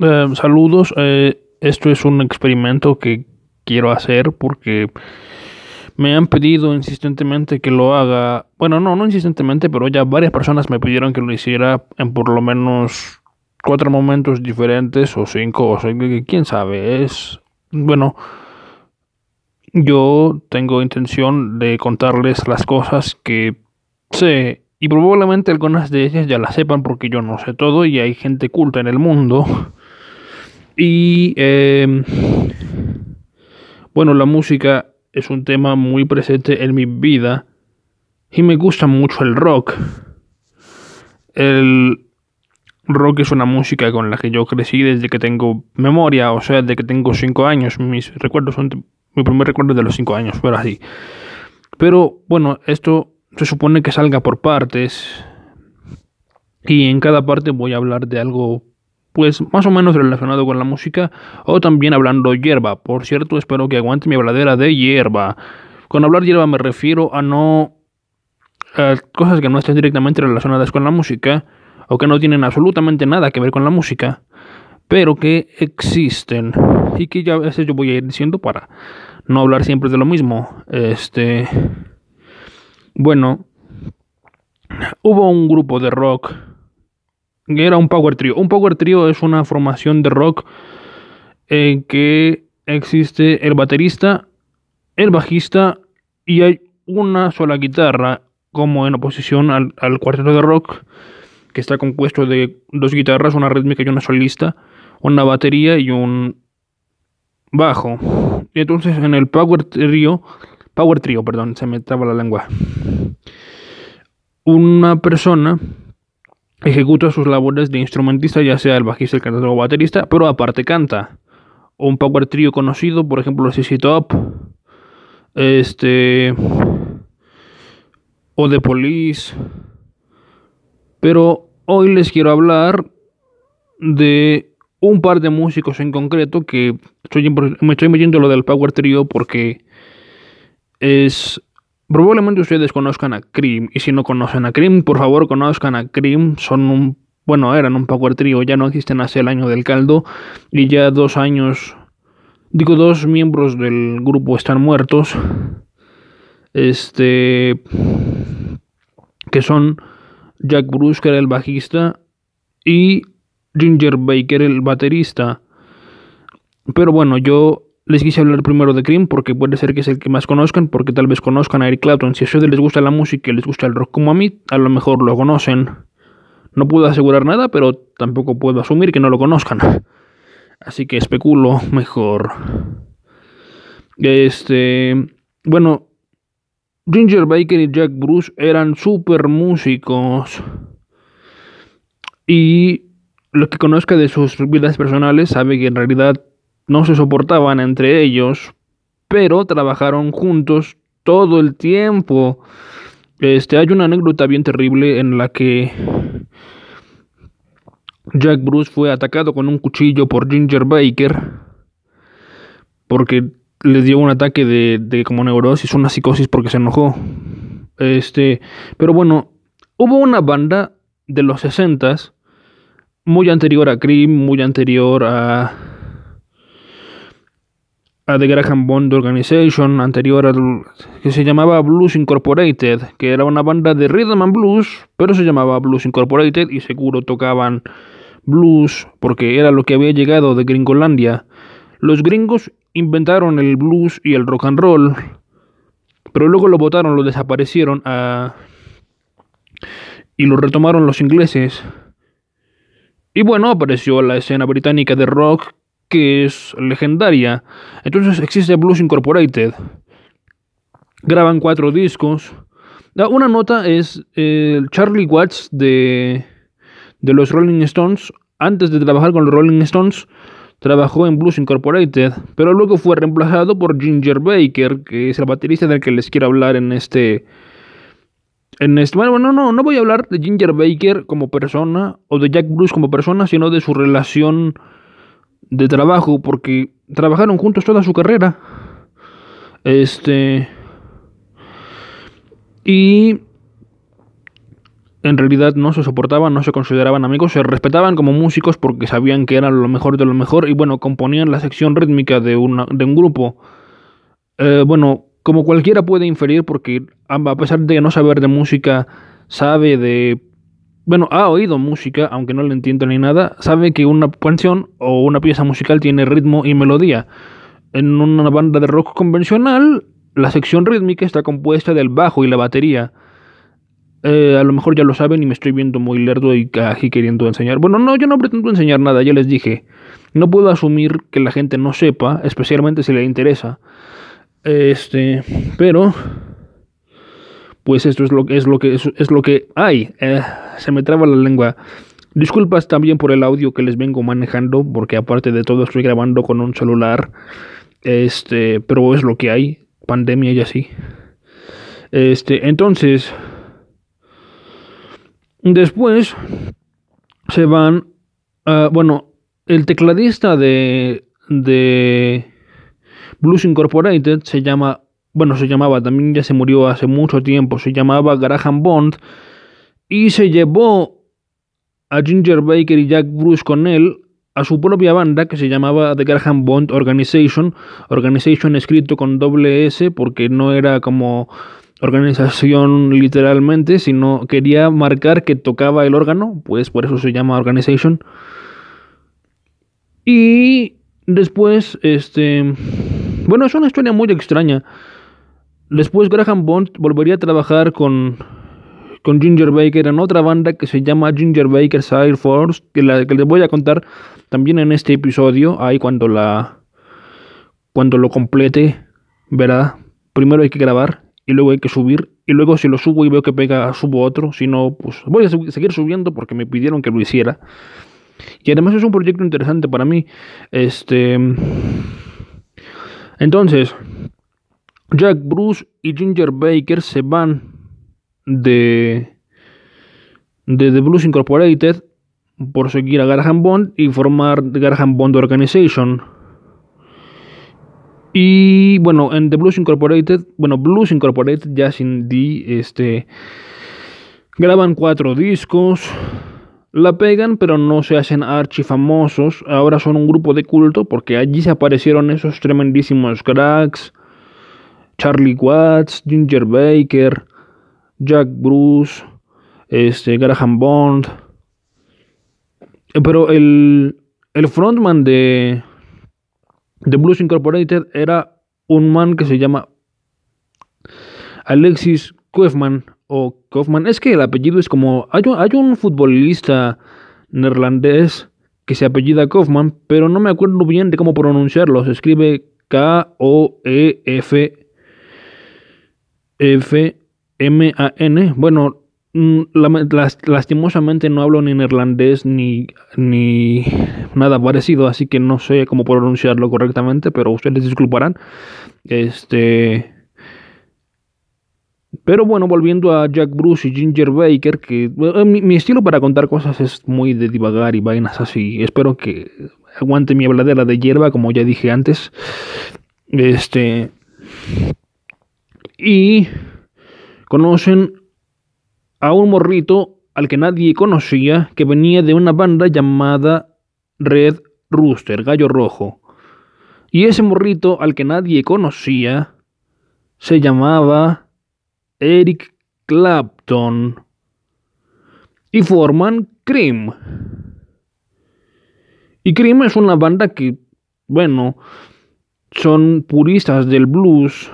Eh, saludos, eh, esto es un experimento que quiero hacer porque me han pedido insistentemente que lo haga. Bueno, no, no insistentemente, pero ya varias personas me pidieron que lo hiciera en por lo menos cuatro momentos diferentes o cinco o cinco, quién sabe. Es bueno. Yo tengo intención de contarles las cosas que sé y probablemente algunas de ellas ya las sepan porque yo no sé todo y hay gente culta en el mundo. Y em, bueno, la música es un tema muy presente en mi vida y me gusta mucho el rock. El rock es una música con la que yo crecí desde que tengo memoria, o sea, desde que tengo 5 años. Mis recuerdos son mi primer recuerdo de los 5 años, pero así. Pero bueno, esto se supone que salga por partes y en cada parte voy a hablar de algo pues más o menos relacionado con la música o también hablando hierba. Por cierto, espero que aguante mi habladera de hierba. Con hablar hierba me refiero a no cosas que no estén directamente relacionadas con la música o que no tienen absolutamente nada que ver con la música, pero que existen y que ya a veces yo voy a ir diciendo para no hablar siempre de lo mismo. Este bueno, hubo un grupo de rock era un power trio. Un power trio es una formación de rock en que existe el baterista, el bajista y hay una sola guitarra como en oposición al, al cuarteto de rock que está compuesto de dos guitarras, una rítmica y una solista, una batería y un bajo. Y entonces en el power trio, power trio, perdón, se me traba la lengua. Una persona ejecuta sus labores de instrumentista, ya sea el bajista, el cantante o baterista, pero aparte canta. Un power trio conocido, por ejemplo, CC Top, este, o The Police. Pero hoy les quiero hablar de un par de músicos en concreto que me estoy metiendo lo del power trio porque es Probablemente ustedes conozcan a Cream, y si no conocen a Cream, por favor conozcan a Cream, son un, bueno, eran un power trio, ya no existen hace el año del caldo, y ya dos años, digo, dos miembros del grupo están muertos, este, que son Jack Bruce, que era el bajista, y Ginger Baker, el baterista. Pero bueno, yo les quise hablar primero de Cream porque puede ser que es el que más conozcan, porque tal vez conozcan a Eric Clapton. Si a ustedes les gusta la música y les gusta el rock como a mí, a lo mejor lo conocen. No puedo asegurar nada, pero tampoco puedo asumir que no lo conozcan. Así que especulo mejor. Este. Bueno, Ginger Baker y Jack Bruce eran super músicos. Y lo que conozca de sus vidas personales sabe que en realidad no se soportaban entre ellos, pero trabajaron juntos todo el tiempo. Este, hay una anécdota bien terrible en la que Jack Bruce fue atacado con un cuchillo por Ginger Baker porque les dio un ataque de, de como neurosis, una psicosis porque se enojó. Este, pero bueno, hubo una banda de los 60 muy anterior a Cream, muy anterior a a The Graham Bond Organization, anterior al que se llamaba Blues Incorporated, que era una banda de rhythm and blues, pero se llamaba Blues Incorporated y seguro tocaban blues porque era lo que había llegado de Gringolandia. Los gringos inventaron el blues y el rock and roll, pero luego lo votaron, lo desaparecieron ah, y lo retomaron los ingleses. Y bueno, apareció la escena británica de rock que es legendaria. Entonces existe Blues Incorporated. Graban cuatro discos. Una nota es el Charlie Watts de, de los Rolling Stones. Antes de trabajar con los Rolling Stones, trabajó en Blues Incorporated, pero luego fue reemplazado por Ginger Baker, que es el baterista del que les quiero hablar en este. En este, bueno, no, no, no voy a hablar de Ginger Baker como persona o de Jack Bruce como persona, sino de su relación de trabajo porque trabajaron juntos toda su carrera. Este. Y en realidad no se soportaban, no se consideraban amigos, se respetaban como músicos porque sabían que eran lo mejor de lo mejor y bueno, componían la sección rítmica de, una, de un grupo. Eh, bueno, como cualquiera puede inferir, porque a pesar de no saber de música, sabe de... Bueno, ha oído música, aunque no le entienda ni nada, sabe que una canción o una pieza musical tiene ritmo y melodía. En una banda de rock convencional, la sección rítmica está compuesta del bajo y la batería. Eh, a lo mejor ya lo saben y me estoy viendo muy lerdo y aquí queriendo enseñar. Bueno, no, yo no pretendo enseñar nada, ya les dije. No puedo asumir que la gente no sepa, especialmente si le interesa. Este, pero pues esto es lo, es lo que es, lo que hay. Eh, se me traba la lengua. Disculpas también por el audio que les vengo manejando, porque aparte de todo estoy grabando con un celular. Este, pero es lo que hay, pandemia y así. Este, entonces, Después se van, bueno, el tecladista de, de Blues Incorporated se llama, bueno, se llamaba, también ya se murió hace mucho tiempo, se llamaba Graham Bond y se llevó a Ginger Baker y Jack Bruce con él a su propia banda que se llamaba The Graham Bond Organization, Organization escrito con doble S porque no era como organización literalmente, sino quería marcar que tocaba el órgano, pues por eso se llama organization. Y después, este, bueno, es una historia muy extraña. Después Graham Bond volvería a trabajar con, con Ginger Baker en otra banda que se llama Ginger Baker Side Force, que, la, que les voy a contar también en este episodio, ahí cuando la cuando lo complete, verá. Primero hay que grabar y luego hay que subir y luego si lo subo y veo que pega subo otro, si no pues voy a seguir subiendo porque me pidieron que lo hiciera. Y además es un proyecto interesante para mí. Este entonces Jack Bruce y Ginger Baker se van de The Blues Incorporated por seguir a Graham Bond y formar The Graham Bond Organization y bueno, en The Blues Incorporated, bueno, Blues Incorporated ya sin D, este, graban cuatro discos, la pegan, pero no se hacen archifamosos. Ahora son un grupo de culto porque allí se aparecieron esos tremendísimos cracks. Charlie Watts, Ginger Baker, Jack Bruce, este, Graham Bond. Pero el, el frontman de, The Blues Incorporated era un man que se llama Alexis Kaufman o Kaufman. Es que el apellido es como. Hay un, hay un futbolista neerlandés que se apellida Kaufman, pero no me acuerdo bien de cómo pronunciarlo. Se escribe K-O-E-F. F-M-A-N. Bueno, Mm, lastimosamente no hablo ni neerlandés ni, ni nada parecido, así que no sé cómo pronunciarlo correctamente, pero ustedes disculparán. Este. Pero bueno, volviendo a Jack Bruce y Ginger Baker, que eh, mi, estilo para contar cosas es muy de divagar y vainas así. Espero que aguante mi habladera de hierba, como ya dije antes. Este. Y conocen a un morrito al que nadie conocía que venía de una banda llamada Red Rooster, Gallo Rojo. Y ese morrito al que nadie conocía se llamaba Eric Clapton. Y forman Cream. Y Cream es una banda que, bueno, son puristas del blues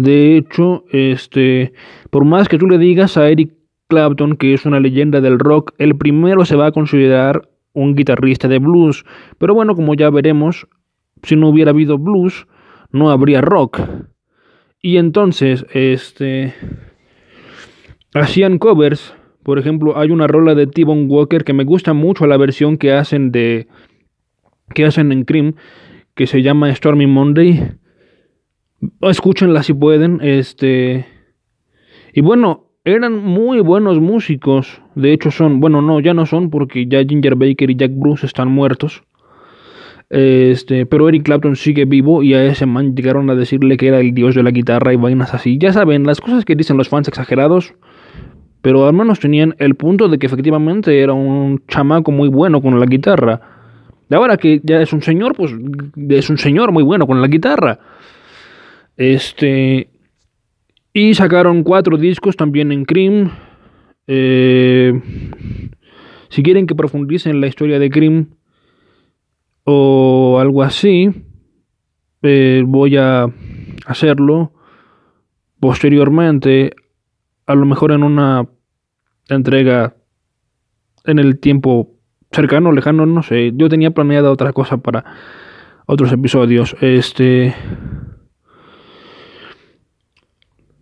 de hecho, este, por más que tú le digas a Eric Clapton que es una leyenda del rock, el primero se va a considerar un guitarrista de blues. Pero bueno, como ya veremos, si no hubiera habido blues, no habría rock. Y entonces, este, hacían covers. Por ejemplo, hay una rola de T-Bone Walker que me gusta mucho la versión que hacen de que hacen en Cream que se llama Stormy Monday Escúchenla si pueden. Este. Y bueno, eran muy buenos músicos. De hecho, son. Bueno, no, ya no son porque ya Ginger Baker y Jack Bruce están muertos. Este, pero Eric Clapton sigue vivo y a ese man llegaron a decirle que era el dios de la guitarra y vainas así. Ya saben, las cosas que dicen los fans exagerados. pero al menos tenían el punto de que efectivamente era un chamaco muy bueno con la guitarra. Ahora que ya es un señor, pues es un señor muy bueno con la guitarra. Este. Y sacaron cuatro discos también en Cream. Eh, si quieren que profundicen la historia de Cream o algo así, eh, voy a hacerlo posteriormente, a lo mejor en una entrega en el tiempo cercano, lejano, no sé. Yo tenía planeada otra cosa para otros episodios. Este.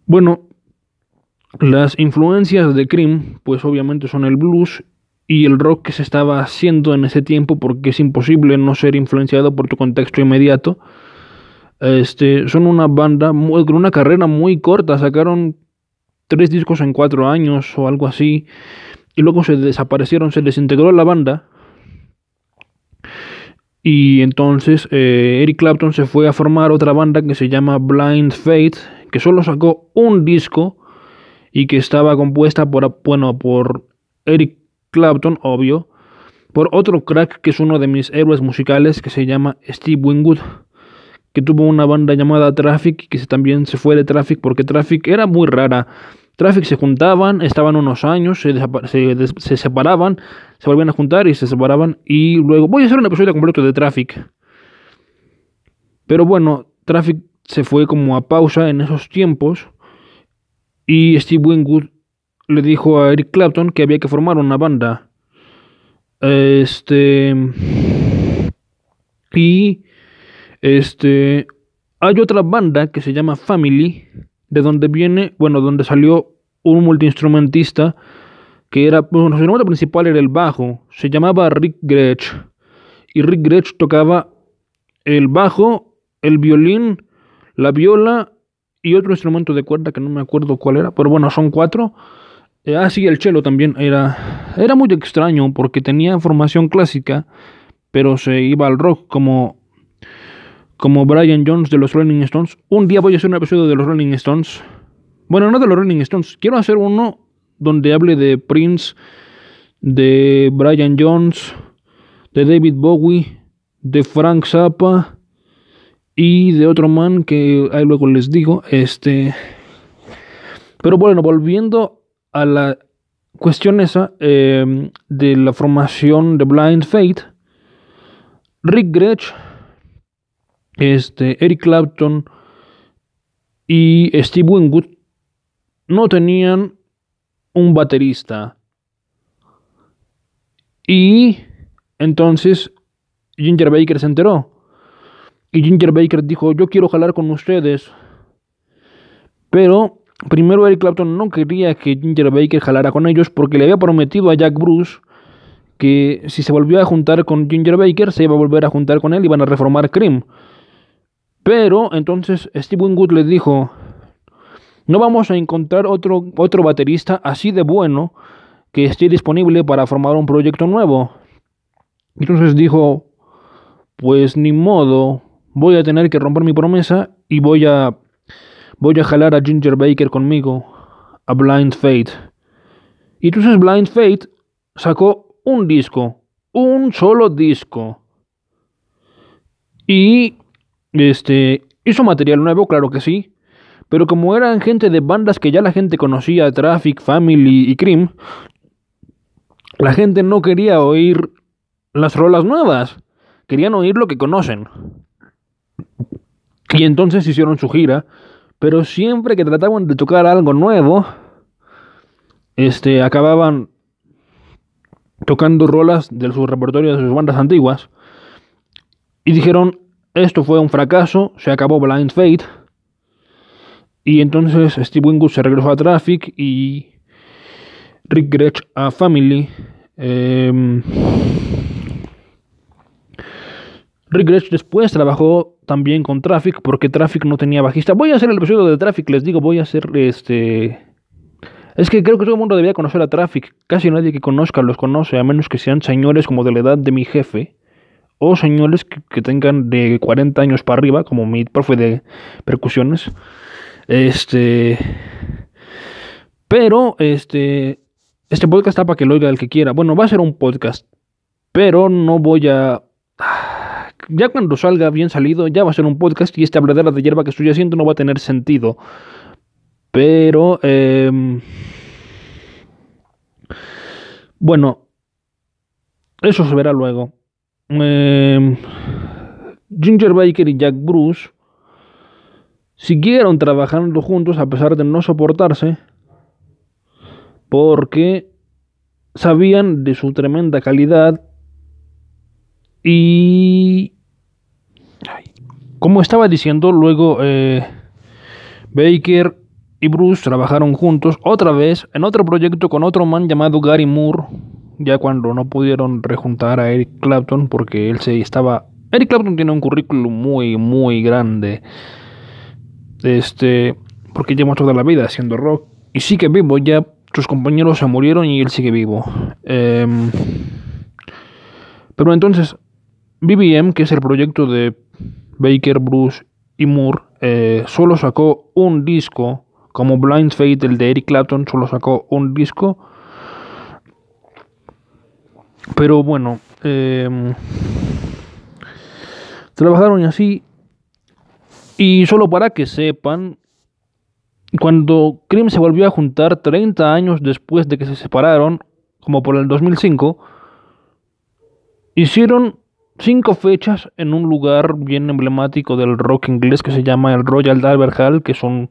Bueno, las influencias de Cream, pues obviamente son el blues y el rock que se estaba haciendo en ese tiempo, porque es imposible no ser influenciado por tu contexto inmediato. Este, son una banda con una carrera muy corta, sacaron tres discos en cuatro años o algo así, y luego se desaparecieron, se desintegró la banda. Y entonces eh, Eric Clapton se fue a formar otra banda que se llama Blind Faith, que solo sacó un disco y que estaba compuesta por, bueno, por Eric Clapton, obvio, por otro crack que es uno de mis héroes musicales que se llama Steve Winwood que tuvo una banda llamada Traffic, que también se fue de Traffic porque Traffic era muy rara. Traffic se juntaban, estaban unos años, se, se, separaban, se volvían a juntar y se separaban. Y luego voy a hacer un episodio completo de Traffic. Pero bueno, Traffic se fue como a pausa en esos tiempos. Y Steve Winwood le dijo a Eric Clapton que había que formar una banda. Este. Y este, hay otra banda que se llama Family, de donde viene, bueno, donde salió un multiinstrumentista que era, bueno, su instrumento principal era el bajo, se llamaba Rick Gretsch. Y Rick Gretsch tocaba el bajo, el violín, la viola y otro instrumento de cuerda que no me acuerdo cuál era, pero bueno, son cuatro. Eh, ah, sí, el cello también era, era muy extraño porque tenía formación clásica, pero se iba al rock como como Brian Jones de los Rolling Stones. Un día voy a hacer un episodio de los Rolling Stones. Bueno, no de los Rolling Stones. Quiero hacer uno donde hable de Prince, de Brian Jones, de David Bowie, de Frank Zappa y de otro man que luego les digo. Este. Pero bueno, volviendo a la cuestión esa eh, de la formación de Blind Fate, Rick Gretsch este, Eric Clapton y Steve Winwood no tenían un baterista. Y entonces Ginger Baker se enteró. Y Ginger Baker dijo, yo quiero jalar con ustedes. Pero primero Eric Clapton no quería que Ginger Baker jalara con ellos porque le había prometido a Jack Bruce que si se volvió a juntar con Ginger Baker se iba a volver a juntar con él y van a reformar Cream. Pero entonces Steve Winwood le dijo, no vamos a encontrar otro, otro baterista así de bueno que esté disponible para formar un proyecto nuevo. Entonces dijo, pues ni modo, voy a tener que romper mi promesa y voy a voy a jalar a Ginger Baker conmigo a Blind Fate. Y entonces Blind Fate sacó un disco, un solo disco. Y este, hizo material nuevo, claro que sí, pero como eran gente de bandas que ya la gente conocía, Traffic, Family y Cream, la gente no quería oír las rolas nuevas, querían oír lo que conocen. Y entonces hicieron su gira, pero siempre que trataban de tocar algo nuevo, este, acababan tocando rolas de su repertorio de sus bandas antiguas. Y dijeron, esto fue un fracaso, se acabó Blind Fate. Y entonces Steve Winwood se regresó a Traffic y Rick Gretsch a Family. Em, Rick Gretsch después trabajó también con Traffic porque Traffic no tenía bajista. Voy a hacer el episodio de Traffic, les digo, voy a hacer este... Es que creo que todo el mundo debía conocer a Traffic. Casi nadie que conozca los conoce, a menos que sean señores como de la edad de mi jefe o señores que, tengan de 40 años para arriba, como mi profe de percusiones. Este. Pero este, este podcast está para que lo oiga el que quiera. Bueno, va a ser un podcast, pero no voy a... Ya cuando salga bien salido, ya va a ser un podcast y esta habladera de hierba que estoy haciendo no va a tener sentido. Pero... Em, bueno, eso se verá luego. Em, Ginger Baker y Jack Bruce siguieron trabajando juntos a pesar de no soportarse porque sabían de su tremenda calidad y como estaba diciendo luego eh, Baker y Bruce trabajaron juntos otra vez en otro proyecto con otro man llamado Gary Moore ya cuando no pudieron rejuntar a Eric Clapton porque él se estaba Eric Clapton tiene un currículum muy muy grande este porque lleva toda la vida haciendo rock y sigue vivo ya sus compañeros se murieron y él sigue vivo. Em, pero entonces BBM que es el proyecto de Baker Bruce y Moore eh, solo sacó un disco como Blind Fate el de Eric Clapton solo sacó un disco pero bueno, em, trabajaron así. Y solo para que sepan, cuando Cream se volvió a juntar 30 años después de que se separaron, como por el 2005, hicieron cinco fechas en un lugar bien emblemático del rock inglés que se llama el Royal Albert Hall, que son,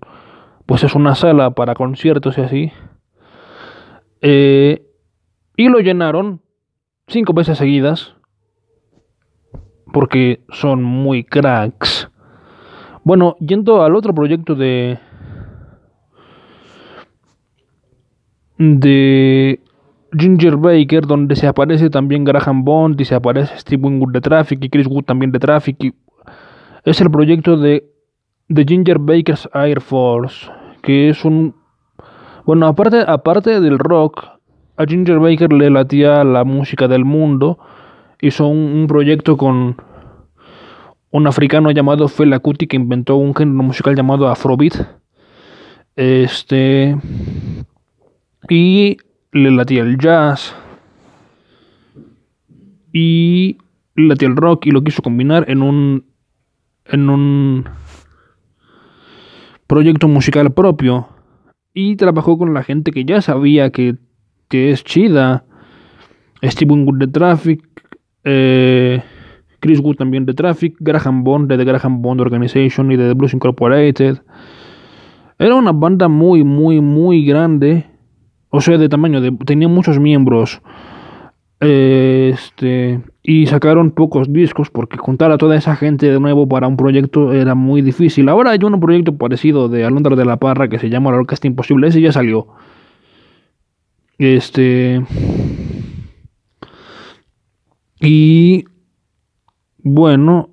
pues es una sala para conciertos y así. Eh, y lo llenaron cinco veces seguidas porque son muy cracks. Bueno, yendo al otro proyecto de de Ginger Baker, donde se aparece también Graham Bond y se aparece Steve Winwood de Traffic y Chris Wood también de Traffic. es el proyecto de, de Ginger Baker's Air Force, que es un... Bueno, aparte, aparte del rock, a Ginger Baker le latía la música del mundo. Hizo un, proyecto con un africano llamado Fela Kuti que inventó un género musical llamado Afrobeat. Este. Y le latía el jazz. Y le latía el rock y lo quiso combinar en un. En un proyecto musical propio. Y trabajó con la gente que ya sabía que que es chida. Steven Wood de Traffic, eh, Chris Wood también de Traffic, Graham Bond de The Graham Bond Organization y de The Blues Incorporated. Era una banda muy, muy, muy grande. O sea, de tamaño, de, tenía muchos miembros. este, y sacaron pocos discos porque juntar a toda esa gente de nuevo para un proyecto era muy difícil. Ahora hay un proyecto parecido de Alondra de la Parra que se llama La Orquesta Imposible. Ese ya salió. Este. Y. Bueno.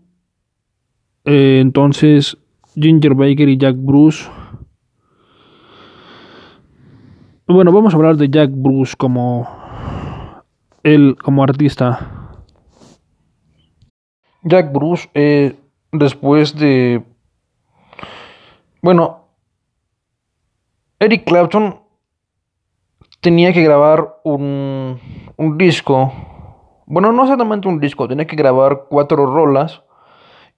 Eh, entonces. Ginger Baker y Jack Bruce. Bueno, vamos a hablar de Jack Bruce como. Él como artista. Jack Bruce, eh, después de. Bueno. Eric Clapton tenía que grabar un, un disco. Bueno, no exactamente un disco, tenía que grabar cuatro rolas.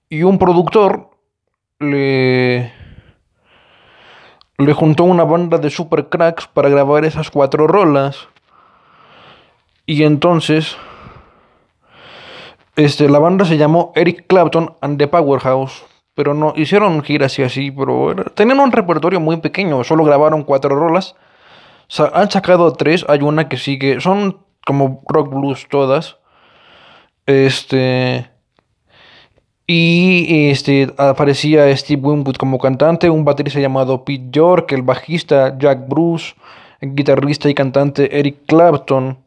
Y un productor le, le juntó una banda de super cracks para grabar esas cuatro rolas. Y entonces, este, la banda se llamó Eric Clapton and the Powerhouse. Pero no, hicieron giras y así, pero tenían un repertorio muy pequeño, solo grabaron cuatro rolas han sacado tres, hay una que sigue, son como rock blues todas. Este. Y este, aparecía Steve Winwood como cantante, un baterista llamado Pete York, el bajista Jack Bruce, el guitarrista y cantante Eric Clapton.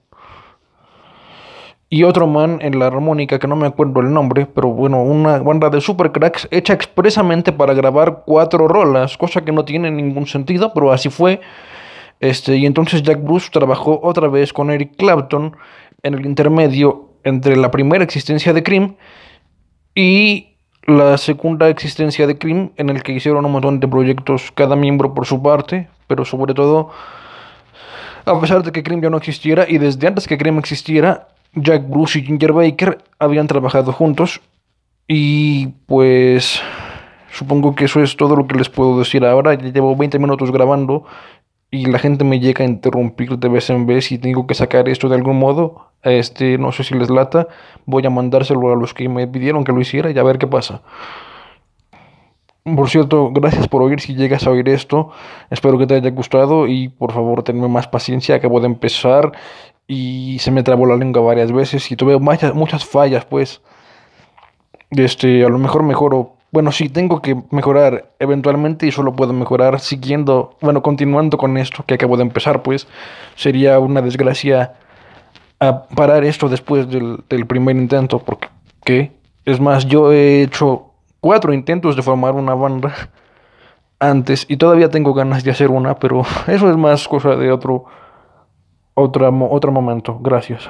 Y otro man en la armónica, que no me acuerdo el nombre, pero bueno, una banda de super cracks hecha expresamente para grabar cuatro rolas, cosa que no tiene ningún sentido, pero así fue. Este, y entonces Jack Bruce trabajó otra vez con Eric Clapton en el intermedio entre la primera existencia de Cream y la segunda existencia de Cream, en el que hicieron un montón de proyectos, cada miembro por su parte, pero sobre todo A pesar de que Cream ya no existiera y desde antes que Cream existiera, Jack Bruce y Ginger Baker habían trabajado juntos y pues supongo que eso es todo lo que les puedo decir ahora. Ya llevo 20 minutos grabando y la gente me llega a interrumpir de vez en vez y tengo que sacar esto de algún modo. Este, no sé si les lata, voy a mandárselo a los que me pidieron que lo hiciera y a ver qué pasa. Por cierto, gracias por oír si llegas a oír esto. Espero que te haya gustado y por favor tenme más paciencia. Acabo de empezar y se me trabó la lengua varias veces y tuve muchas, muchas fallas, pues. Este, a lo mejor mejoro. Bueno, sí, tengo que mejorar eventualmente y solo puedo mejorar siguiendo, bueno, continuando con esto que acabo de empezar, pues. Sería una desgracia a parar esto después del, primer intento, porque. Es más, yo he hecho cuatro intentos de formar una banda antes y todavía tengo ganas de hacer una, pero eso es más cosa de otro, otra, otro momento. Gracias.